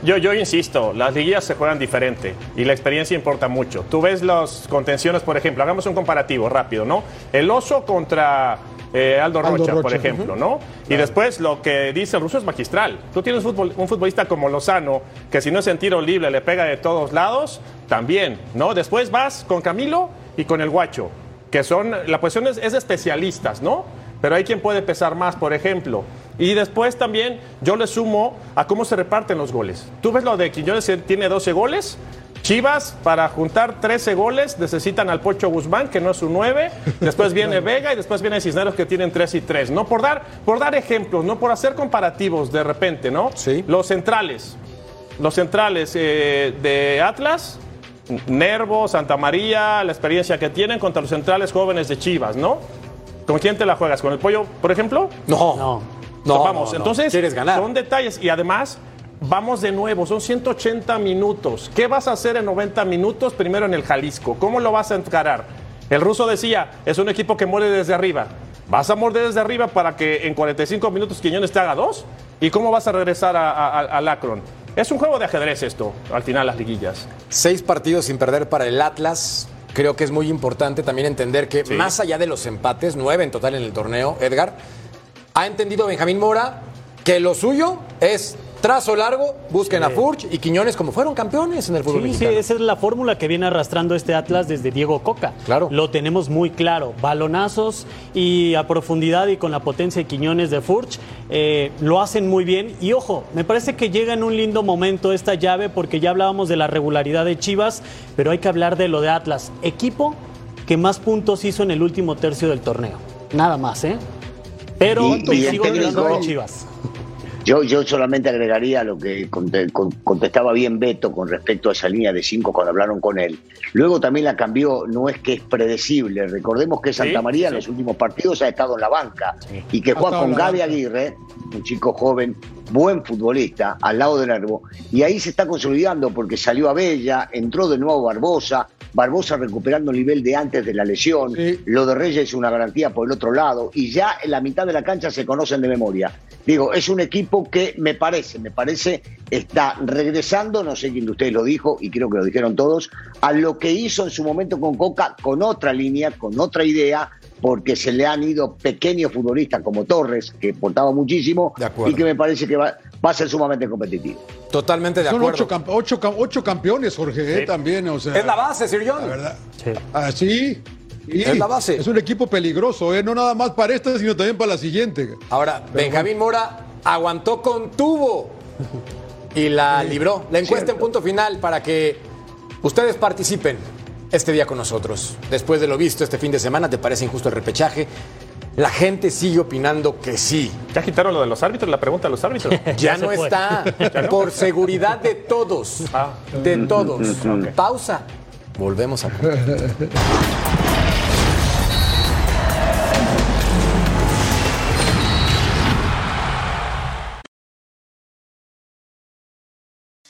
Yo, yo insisto, las liguillas se juegan diferente y la experiencia importa mucho. Tú ves las contenciones, por ejemplo, hagamos un comparativo rápido, ¿no? El oso contra eh, Aldo, Aldo Rocha, por ejemplo, ¿no? Y después lo que dice el ruso es magistral. Tú tienes un, futbol- un futbolista como Lozano, que si no es en tiro libre le pega de todos lados, también, ¿no? Después vas con Camilo y con el Guacho, que son, la posición es, es de especialistas, ¿no? Pero hay quien puede pesar más, por ejemplo. Y después también yo le sumo a cómo se reparten los goles. Tú ves lo de Quiñones tiene 12 goles. Chivas, para juntar 13 goles, necesitan al Pocho Guzmán, que no es un 9. Después viene [laughs] Vega y después viene Cisneros, que tienen 3 y 3. No por dar, por dar ejemplos, no por hacer comparativos de repente, ¿no? Sí. Los centrales. Los centrales eh, de Atlas, Nervo, Santa María, la experiencia que tienen contra los centrales jóvenes de Chivas, ¿no? ¿Con quién te la juegas? ¿Con el pollo, por ejemplo? No, No. no, vamos, no, no. entonces quieres ganar. son detalles y además vamos de nuevo, son 180 minutos. ¿Qué vas a hacer en 90 minutos primero en el Jalisco? ¿Cómo lo vas a encarar? El ruso decía, es un equipo que muere desde arriba. ¿Vas a morder desde arriba para que en 45 minutos Quiñones te haga dos? ¿Y cómo vas a regresar a, a- a- al Akron? Es un juego de ajedrez esto, al final las liguillas. Seis partidos sin perder para el Atlas. Creo que es muy importante también entender que Sí. más allá de los empates, nueve en total en el torneo, Edgar, ha entendido Benjamín Mora que lo suyo es trazo largo, busquen a Furch y Quiñones como fueron campeones en el fútbol Sí, sí, mexicano. esa es la fórmula que viene arrastrando este Atlas desde Diego Coca. Claro. Lo tenemos muy claro. Balonazos y a profundidad y con la potencia de Quiñones de Furch eh, lo hacen muy bien. Y ojo, me parece que llega en un lindo momento esta llave porque ya hablábamos de la regularidad de Chivas, pero hay que hablar de lo de Atlas. Equipo que más puntos hizo en el último tercio del torneo. Nada más, ¿eh? Pero Y- y sigo con Chivas. Yo, yo solamente agregaría lo que conte- con- contestaba bien Beto con respecto a esa línea de cinco cuando hablaron con él. Luego también la cambió, no es que es predecible. Recordemos que Santa María sí. en los últimos partidos ha estado en la banca y que juega con Gaby. Aguirre, un chico joven, buen futbolista, al lado de Nervo, y ahí se está consolidando porque salió a Bella, entró de nuevo Barbosa, Barbosa recuperando el nivel de antes de la lesión, Sí. lo de Reyes es una garantía por el otro lado, y ya en la mitad de la cancha se conocen de memoria. Digo, es un equipo que me parece, me parece, está regresando, no sé quién de ustedes lo dijo, y creo que lo dijeron todos, a lo que hizo en su momento con Coca, con otra línea, con otra idea, porque se le han ido pequeños futbolistas como Torres, que portaba muchísimo, y que me parece que va, va a ser sumamente competitivo. Totalmente de Son acuerdo. ocho, camp- ocho, cam- ocho campeones, Jorge, eh, también. O sea, Es la base, Sir John. La verdad. Sí. Así. Y Es la base. Es un equipo peligroso, ¿eh? no nada más para esta, sino también para la siguiente. Ahora, Benjamín Mora aguantó con tubo y la libró. La encuesta en punto final para que ustedes participen este día con nosotros. Después de lo visto este fin de semana, ¿te parece injusto el repechaje? La gente sigue opinando que sí. ¿Ya quitaron lo de los árbitros? La pregunta de los árbitros. [laughs] Ya, no fue. está. [laughs] Por seguridad de todos. Ah. De todos. Pausa. Volvemos a.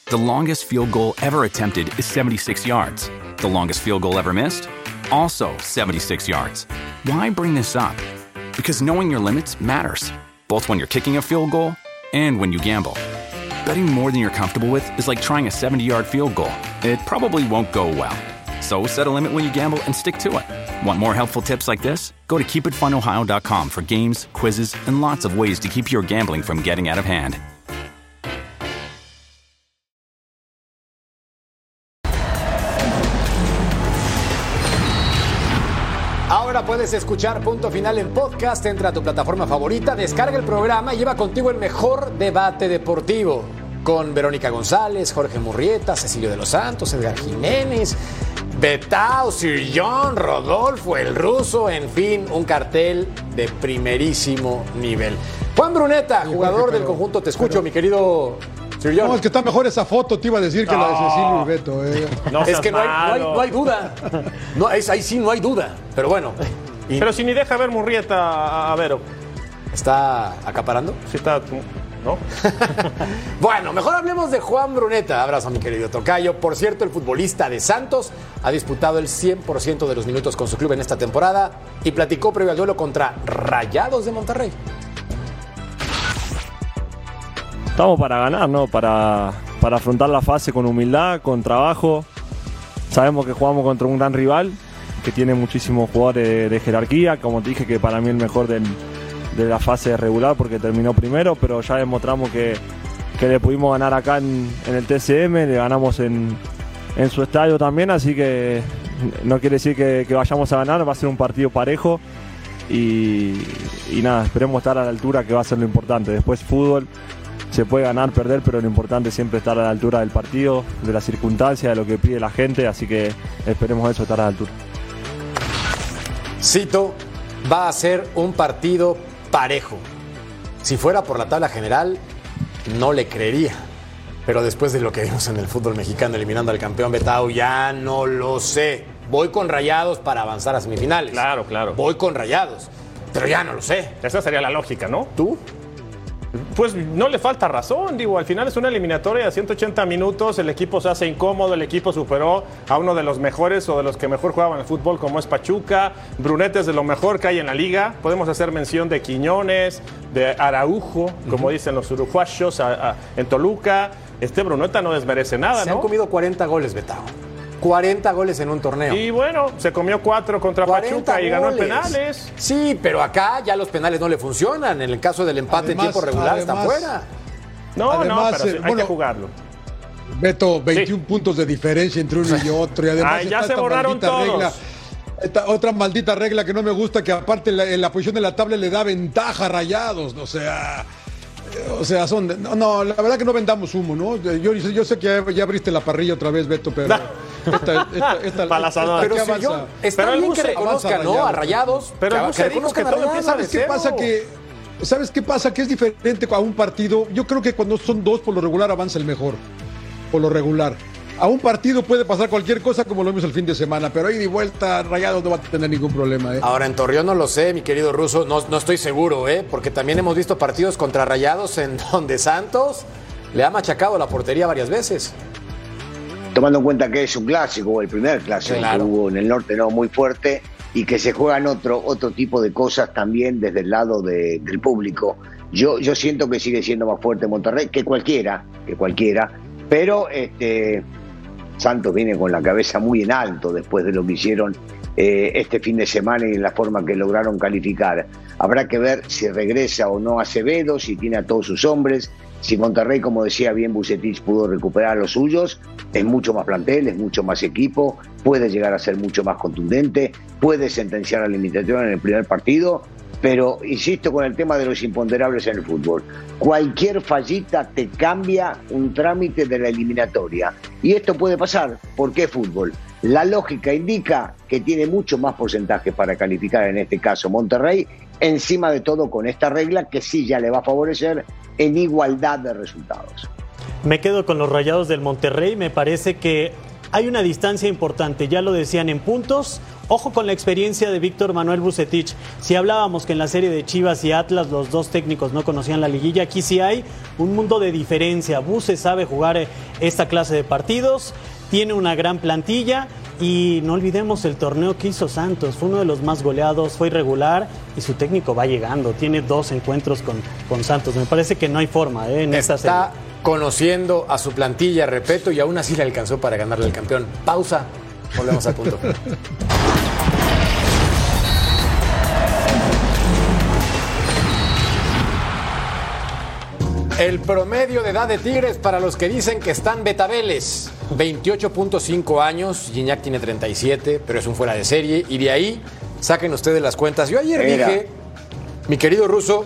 The longest field goal ever attempted is 76 yards. The longest field goal ever missed? Also 76 yards. Why bring this up? Because knowing your limits matters, both when you're kicking a field goal and when you gamble. Betting more than you're comfortable with is like trying a 70 yard field goal, it probably won't go well. So set a limit when you gamble and stick to it. Want more helpful tips like this? Go to keepitfunohio.com for games, quizzes, and lots of ways to keep your gambling from getting out of hand. Puedes escuchar Punto Final en podcast. Entra a tu plataforma favorita, descarga el programa y lleva contigo el mejor debate deportivo. Con Verónica González, Jorge Murrieta, Cecilio de los Santos, Edgar Jiménez, Betao, Sir John, Rodolfo, el ruso, en fin, un cartel de primerísimo nivel. Juan Bruneta, jugador del pero- conjunto, te escucho, mi querido Sir John. No, es que está mejor esa foto, te iba a decir que la de. Cecilio y Beto. eh. No es que no hay, no hay- malo. no hay duda. No, es, ahí sí no hay duda. Pero bueno, y Pero si ni deja ver Murrieta a, a Vero. está acaparando. Si está. ¿No? [laughs] Bueno, mejor hablemos de Juan Bruneta. Abrazo, mi querido Tocayo. Por cierto, el futbolista de Santos ha disputado el 100% de los minutos con su club en esta temporada y platicó previo al duelo contra Rayados de Monterrey. Estamos para ganar, ¿no? Para, para afrontar la fase con humildad, con trabajo. Sabemos que jugamos contra un gran rival que tiene muchísimos jugadores de, jerarquía. Como te dije, que para mí el mejor de la fase regular porque terminó primero, pero ya demostramos que, que le pudimos ganar acá en, el TCM, le ganamos en, en su estadio también, así que no quiere decir que, vayamos a ganar, va a ser un partido parejo y, nada, esperemos estar a la altura que va a ser lo importante. Después fútbol se puede ganar, perder, pero lo importante es siempre estar a la altura del partido, de las circunstancias, de lo que pide la gente, así que esperemos eso, estar a la altura. Cito, va a ser un partido parejo. Si fuera por la tabla general, no le creería. Pero después de lo que vimos en el fútbol mexicano eliminando al campeón Betao, ya no lo sé. Voy con rayados para avanzar a semifinales. Claro, claro. Voy con rayados. Pero ya no lo sé. Esa sería la lógica, ¿no? ¿Tú? Pues no le falta razón, digo, al final es una eliminatoria de 180 minutos, el equipo se hace incómodo, el equipo superó a uno de los mejores o de los que mejor jugaban el fútbol como es Pachuca, Brunete es de lo mejor que hay en la liga, podemos hacer mención de Quiñones, de Araujo, como dicen los uruguayos, a- a- en Toluca, este Bruneta no desmerece nada, Se ¿no? han comido 40 goles, Betao. 40 goles en un torneo. Y bueno, se comió cuatro contra 40 Pachuca y ganó en penales. Sí, pero acá ya los penales no le funcionan. En el caso del empate en Además- tiempo regular está fuera. No, Además, no, pero eh, hay bueno, que jugarlo. Beto, 21 puntos de diferencia entre uno y [laughs] otro. Y además Ay, ya está se borraron todos. regla. Esta otra maldita regla que no me gusta, que aparte la, en la posición de la tabla le da ventaja a rayados. O sea, eh, o sea, son. de- no, no, la verdad que no vendamos humo, ¿no? Yo, yo sé que ya, ya abriste la parrilla otra vez, Beto, pero. Esta, [laughs] [laughs] Pero que si yo, está Pero bien que reconozcan, ¿no? A Rayados. Pero que, que dijo reconozcan que a todo Rayados. empieza ¿Sabes qué pasa? Que, ¿Sabes qué pasa? Que es diferente a un partido. Yo creo que cuando son dos, por lo regular avanza el mejor. Por lo regular. A un partido puede pasar cualquier cosa como lo vimos el fin de semana, pero ahí de vuelta Rayados no va a tener ningún problema. ¿eh? Ahora en Torreón no lo sé, mi querido Ruso, no, no estoy seguro, ¿eh? porque también hemos visto partidos contra Rayados en [laughs] donde Santos le ha machacado la portería varias veces. Tomando en cuenta que es un clásico, el primer clásico Claro. que hubo en el norte, no muy fuerte, y que se juegan otro, otro tipo de cosas también desde el lado de- del público. Yo, yo siento que sigue siendo más fuerte Monterrey que cualquiera, que cualquiera, pero este Santos viene con la cabeza muy en alto después de lo que hicieron eh, este fin de semana y en la forma que lograron calificar. Habrá que ver si regresa o no Acevedo, si tiene a todos sus hombres, si Monterrey, como decía bien Bucetich, pudo recuperar a los suyos, es mucho más plantel, es mucho más equipo, puede llegar a ser mucho más contundente, puede sentenciar a la limitación en el primer partido, pero insisto con el tema de los imponderables en el fútbol. Cualquier fallita te cambia un trámite de la eliminatoria. Y esto puede pasar porque es fútbol. La lógica indica que tiene mucho más porcentaje para calificar, en este caso Monterrey, encima de todo con esta regla que sí ya le va a favorecer en igualdad de resultados. Me quedo con los rayados del Monterrey. Me parece que hay una distancia importante. Ya lo decían en puntos. Ojo con la experiencia de Víctor Manuel Bucetich. Si hablábamos que en la serie de Chivas y Atlas los dos técnicos no conocían la liguilla, aquí sí hay un mundo de diferencia. Buse sabe jugar esta clase de partidos, tiene una gran plantilla y no olvidemos el torneo que hizo Santos. Fue uno de los más goleados, fue irregular y su técnico va llegando. Tiene dos encuentros con, con Santos. Me parece que no hay forma eh, en esta serie. Está conociendo a su plantilla, repito, y aún así le alcanzó para ganarle al campeón. Pausa, volvemos a punto. [laughs] El promedio de edad de Tigres para los que dicen que están betabeles. 28.5 años, Gignac tiene 37, pero es un fuera de serie. Y de ahí saquen ustedes las cuentas. Yo ayer Mira. dije, mi querido ruso,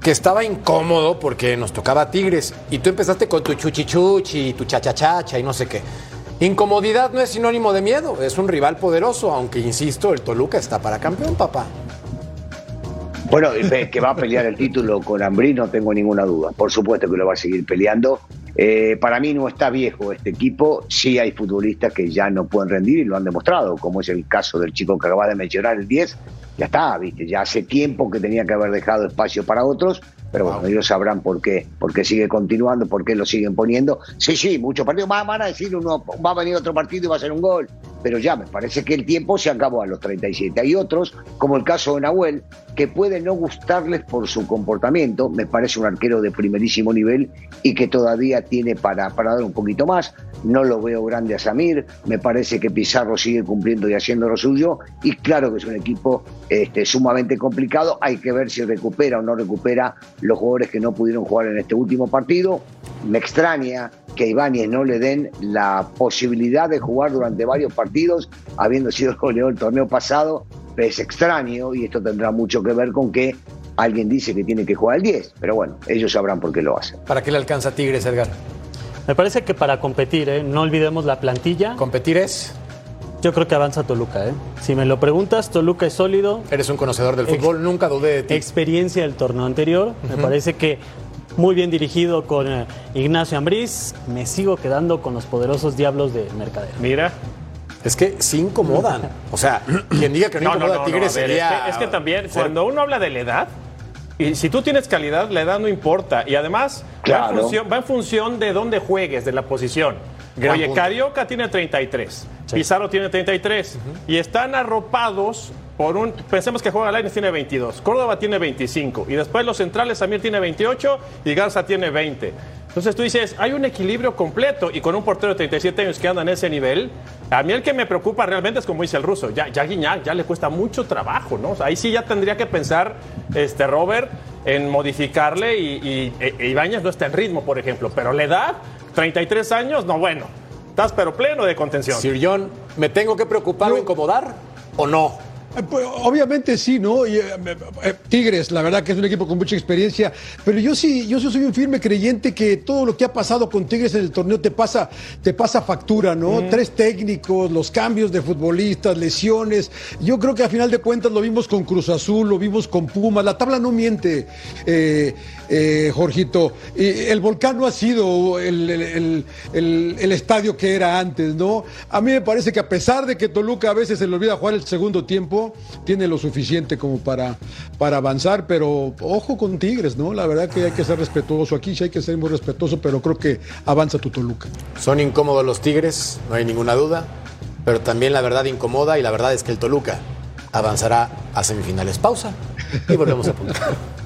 que estaba incómodo porque nos tocaba Tigres. Y tú empezaste con tu chuchichuchi, tu chachachacha y no sé qué. Incomodidad no es sinónimo de miedo, es un rival poderoso, aunque insisto, el Toluca está para campeón, papá. Bueno, que va a pelear el título con Ambrí, no tengo ninguna duda. Por supuesto que lo va a seguir peleando. Eh, para mí no está viejo este equipo. Sí hay futbolistas que ya no pueden rendir y lo han demostrado, como es el caso del chico que acaba de mencionar, el 10. Ya está, viste, ya hace tiempo que tenía que haber dejado espacio para otros, pero bueno, ellos sabrán por qué, por qué sigue continuando, por qué lo siguen poniendo. Sí, sí, muchos partidos, Va- van a decir uno, va a venir otro partido y va a ser un gol, pero ya me parece que el tiempo se acabó a los 37. Hay otros, como el caso de Nahuel, que puede no gustarles por su comportamiento, me parece un arquero de primerísimo nivel y que todavía tiene para, para dar un poquito más. No lo veo grande a Samir, me parece que Pizarro sigue cumpliendo y haciendo lo suyo, y claro que es un equipo este, sumamente complicado. Hay que ver si recupera o no recupera los jugadores que no pudieron jugar en este último partido. Me extraña que a Ibáñez no le den la posibilidad de jugar durante varios partidos, habiendo sido el [laughs] goleador del torneo pasado. Es extraño y esto tendrá mucho que ver con que alguien dice que tiene que jugar el 10, pero bueno, ellos sabrán por qué lo hacen. ¿Para qué le alcanza Tigres, Edgar? Me parece que para competir, ¿eh? no olvidemos la plantilla. ¿Competir es? Yo creo que avanza Toluca. ¿eh? Si me lo preguntas, Toluca es sólido. Eres un conocedor del Ex- fútbol, nunca dudé de ti. Experiencia del torneo anterior. Me parece que muy bien dirigido con eh, Ignacio Ambriz. Me sigo quedando con los poderosos diablos de Mercader. Mira. Es que sí incomodan. O sea, quien diga que no, incomoda a Tigres a ver, sería. Es que, es que también, ser- cuando uno habla de la edad, y si tú tienes calidad, la edad no importa. Y además, va, en función, va en función de dónde juegues, de la posición. Gran Oye, punto. Carioca tiene 33, Pizarro tiene 33, y están arropados por un. Pensemos que Juan Alaines tiene 22, Córdoba tiene 25, y después los centrales Samir tiene 28 y Garza tiene 20. Entonces tú dices, hay un equilibrio completo y con un portero de 37 años que anda en ese nivel, a mí el que me preocupa realmente es como dice el ruso, ya, ya Guiñac ya le cuesta mucho trabajo, ¿no? O sea, ahí sí ya tendría que pensar este Robert en modificarle y, y, e- Ibáñez no está en ritmo, por ejemplo, pero la edad, 33 años, no bueno, estás pero pleno de contención. Sir John, ¿me tengo que preocupar o incomodar o no? Eh, pues, obviamente sí, ¿no? Y, eh, eh, Tigres, la verdad que es un equipo con mucha experiencia, pero yo sí, yo sí soy un firme creyente que todo lo que ha pasado con Tigres en el torneo te pasa, te pasa factura, ¿no? Tres técnicos, los cambios de futbolistas, lesiones. Yo creo que a final de cuentas lo vimos con Cruz Azul, lo vimos con Pumas. La tabla no miente, eh, eh, Jorgito. El volcán no ha sido el, el- el- el- el estadio que era antes, ¿no? A mí me parece que a pesar de que Toluca a veces se le olvida jugar el segundo tiempo, tiene lo suficiente como para, para avanzar, pero ojo con Tigres, ¿no? La verdad que hay que ser respetuoso. Aquí sí hay que ser muy respetuoso, pero creo que avanza tu Toluca. Son incómodos los Tigres, no hay ninguna duda, pero también la verdad incomoda y la verdad es que el Toluca avanzará a semifinales. Pausa y volvemos a punto. [laughs]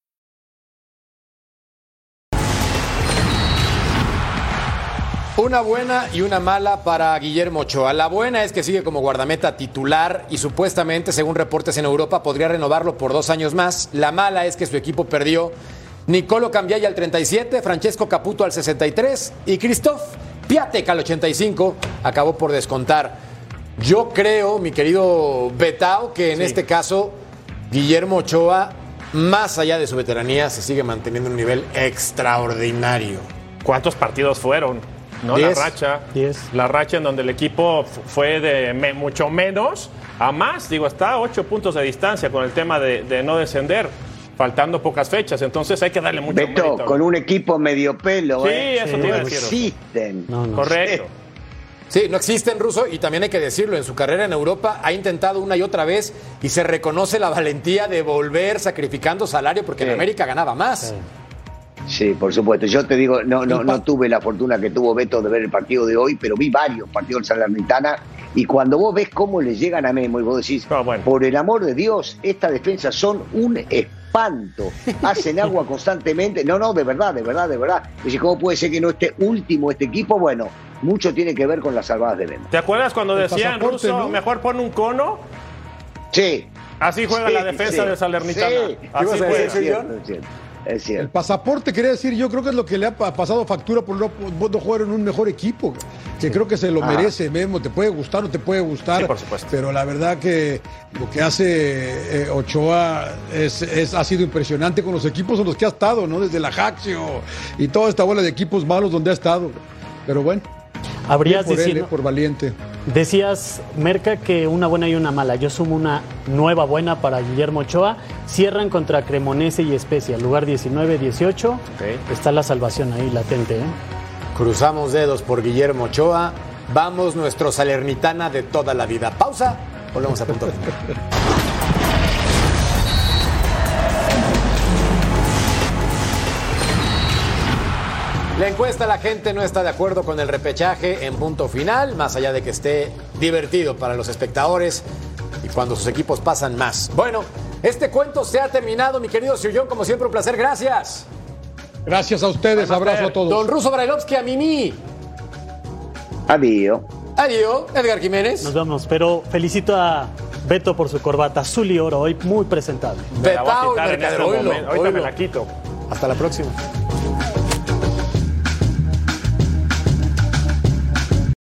Una buena y una mala para Guillermo Ochoa. La buena es que sigue como guardameta titular y supuestamente, según reportes en Europa, podría renovarlo por dos años más. La mala es que su equipo perdió Nicolo Cambiaya al 37, Francesco Caputo al 63 y Christoph Piatek al 85 acabó por descontar. Yo creo, mi querido Betao, que en Sí. este caso Guillermo Ochoa, más allá de su veteranía, se sigue manteniendo en un nivel extraordinario. ¿Cuántos partidos fueron? ¿No? Diez. La racha. La racha en donde el equipo fue de me- mucho menos a más. Digo, está a ocho puntos de distancia con el tema de, de no descender, faltando pocas fechas. Entonces hay que darle mucho Beto, mérito. con un equipo medio pelo, Sí, ¿eh? eso te no iba existen. Correcto. Sí, no existe en ruso y también hay que decirlo, en su carrera en Europa ha intentado una y otra vez y se reconoce la valentía de volver sacrificando salario porque en. América ganaba más. Sí, por supuesto. Yo te digo, no, no, no tuve la fortuna que tuvo Beto de ver el partido de hoy, pero vi varios partidos de Salernitana y cuando vos ves cómo le llegan a Memo y vos decís, por el amor de Dios, estas defensas son un espanto, [laughs] hacen agua constantemente. No, no, de verdad, de verdad, de verdad. Dice, ¿cómo puede ser que no esté último este equipo? Bueno, mucho tiene que ver con las salvadas de Memo. ¿Te acuerdas cuando El decían pasaporte, ruso, ¿no? mejor pon un cono? Sí. Así juega Sí, la defensa sí. de Salernitana. Sí. Así Es juega. Es cierto. El pasaporte, quería decir, yo creo que es lo que le ha pa- pasado factura por no, no jugar en un mejor equipo. Que creo que se lo Ah. merece, Memo. Te puede gustar o te puede gustar. Sí, por supuesto. Pero la verdad que lo que hace eh, Ochoa es, es- ha sido impresionante con los equipos en los que ha estado, ¿no? Desde la Jaxio y toda esta bola de equipos malos donde ha estado. Pero bueno. Habrías por diciendo- eh, por valiente. Decías, Merca, que una buena y una mala. Yo sumo una nueva buena para Guillermo Ochoa. Cierran contra Cremonese y Especia, lugar 19-18. Está la salvación ahí latente. ¿eh? Cruzamos dedos por Guillermo Ochoa. Vamos, nuestro Salernitana de toda la vida. Pausa. Volvemos a punto. [laughs] La encuesta, la gente no está de acuerdo con el repechaje en punto final, más allá de que esté divertido para los espectadores y cuando sus equipos pasan más. Bueno, este cuento se ha terminado, mi querido Sillón, como siempre un placer, gracias. Gracias a ustedes, abrazo a todos. Don Ruso Brailovsky, a Mimi. Adiós. Adiós, Edgar Jiménez. Nos vamos, pero felicito a Beto por su corbata azul y oro, hoy muy presentable. Betao, este momento. Ahorita me la quito. Hasta la próxima.